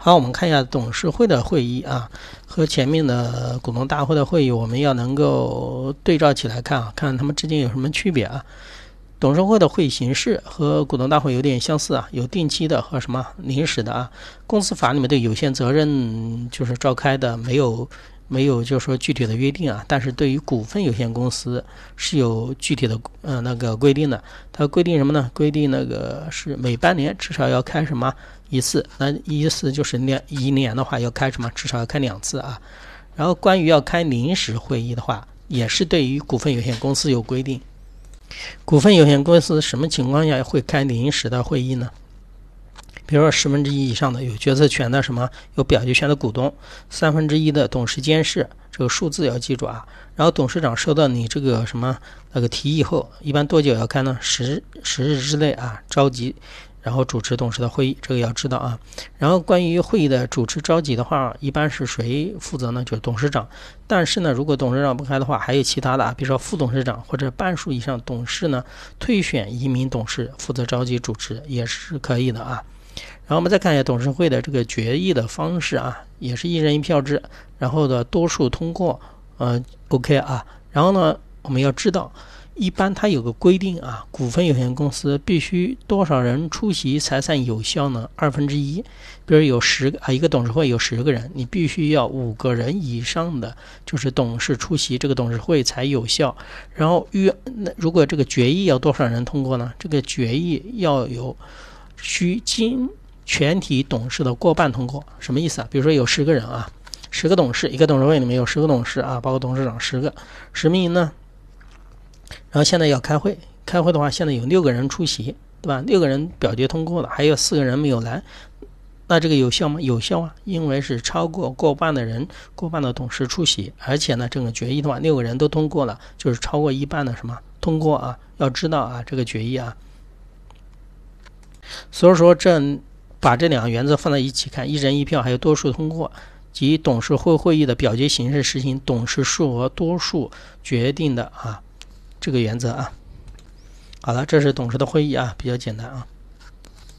好，我们看一下董事会的会议啊，和前面的股东大会的会议，我们要能够对照起来看啊，看看他们之间有什么区别啊。董事会的会议形式和股东大会有点相似啊，有定期的和什么临时的啊。公司法里面的有限责任就是召开的，没有没有就是说具体的约定啊。但是对于股份有限公司是有具体的呃那个规定的。它规定什么呢？规定那个是每半年至少要开什么一次，那一次就是两一年的话要开什么至少要开两次啊。然后关于要开临时会议的话，也是对于股份有限公司有规定。股份有限公司什么情况下会开临时的会议呢？比如说十分之一以上的有决策权的什么有表决权的股东，三分之一的董事监事，这个数字要记住啊。然后董事长收到你这个什么那个提议后，一般多久要开呢？十十日之内啊，召集。然后主持董事的会议，这个要知道啊。然后关于会议的主持召集的话，一般是谁负责呢？就是董事长。但是呢，如果董事长不开的话，还有其他的啊，比如说副董事长或者半数以上董事呢，推选一名董事负责召集主持也是可以的啊。然后我们再看一下董事会的这个决议的方式啊，也是一人一票制，然后的多数通过，呃，OK 啊。然后呢，我们要知道。一般它有个规定啊，股份有限公司必须多少人出席才算有效呢？二分之一。比如有十啊，一个董事会有十个人，你必须要五个人以上的就是董事出席这个董事会才有效。然后约那如果这个决议要多少人通过呢？这个决议要有需经全体董事的过半通过。什么意思啊？比如说有十个人啊，十个董事，一个董事会里面有十个董事啊，包括董事长十个，什么意思呢？然后现在要开会，开会的话，现在有六个人出席，对吧？六个人表决通过了，还有四个人没有来，那这个有效吗？有效啊，因为是超过过半的人，过半的董事出席，而且呢，这个决议的话，六个人都通过了，就是超过一半的什么通过啊？要知道啊，这个决议啊，所以说这把这两个原则放在一起看，一人一票，还有多数通过及董事会会议的表决形式实行董事数额多数决定的啊。这个原则啊，好了，这是董事的会议啊，比较简单啊。